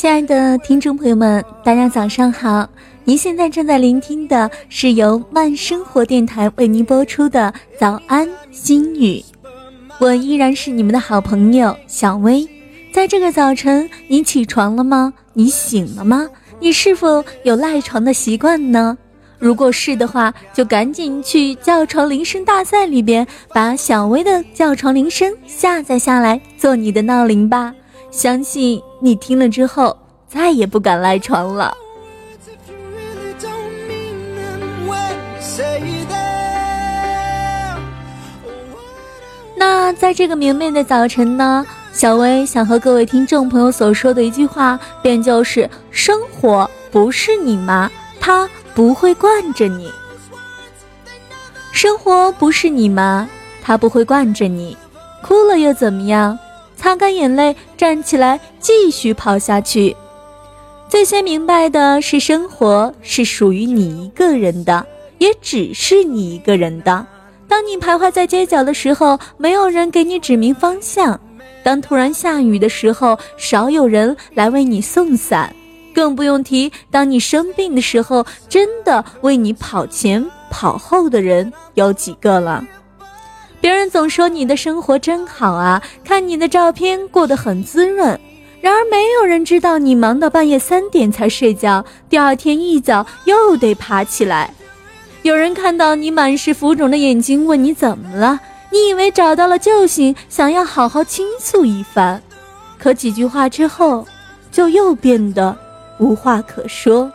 亲爱的听众朋友们，大家早上好！您现在正在聆听的是由慢生活电台为您播出的《早安心语》，我依然是你们的好朋友小薇。在这个早晨，你起床了吗？你醒了吗？你是否有赖床的习惯呢？如果是的话，就赶紧去叫床铃声大赛里边把小薇的叫床铃声下载下来，做你的闹铃吧。相信你听了之后，再也不敢赖床了。那在这个明媚的早晨呢，小薇想和各位听众朋友所说的一句话，便就是：生活不是你妈，她不会惯着你；生活不是你妈，她不会惯着你。哭了又怎么样？擦干眼泪，站起来，继续跑下去。最先明白的是，生活是属于你一个人的，也只是你一个人的。当你徘徊在街角的时候，没有人给你指明方向；当突然下雨的时候，少有人来为你送伞。更不用提，当你生病的时候，真的为你跑前跑后的人有几个了？别人总说你的生活真好啊，看你的照片过得很滋润。然而没有人知道你忙到半夜三点才睡觉，第二天一早又得爬起来。有人看到你满是浮肿的眼睛，问你怎么了？你以为找到了救星，想要好好倾诉一番，可几句话之后，就又变得无话可说。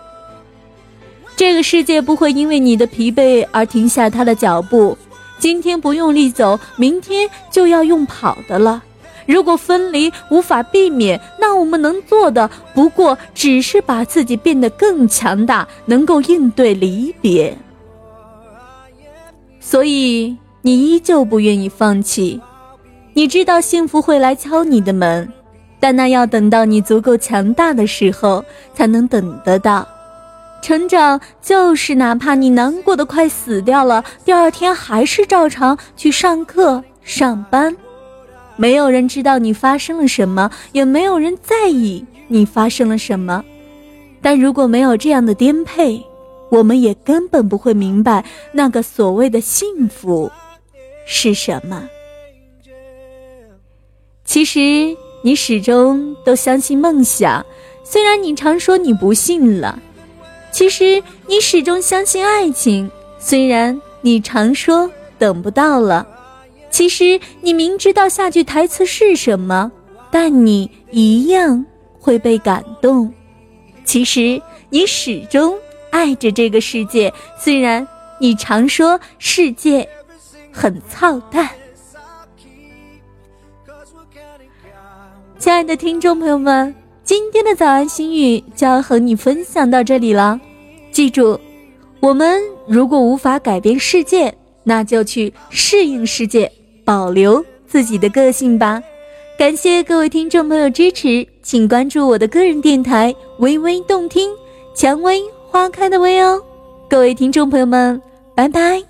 这个世界不会因为你的疲惫而停下它的脚步。今天不用力走，明天就要用跑的了。如果分离无法避免，那我们能做的不过只是把自己变得更强大，能够应对离别。所以你依旧不愿意放弃，你知道幸福会来敲你的门，但那要等到你足够强大的时候才能等得到。成长就是，哪怕你难过的快死掉了，第二天还是照常去上课、上班。没有人知道你发生了什么，也没有人在意你发生了什么。但如果没有这样的颠沛，我们也根本不会明白那个所谓的幸福是什么。其实你始终都相信梦想，虽然你常说你不信了。其实你始终相信爱情，虽然你常说等不到了。其实你明知道下句台词是什么，但你一样会被感动。其实你始终爱着这个世界，虽然你常说世界很操蛋。亲爱的听众朋友们。今天的早安心语就要和你分享到这里了。记住，我们如果无法改变世界，那就去适应世界，保留自己的个性吧。感谢各位听众朋友支持，请关注我的个人电台“微微动听”，蔷薇花开的薇哦。各位听众朋友们，拜拜。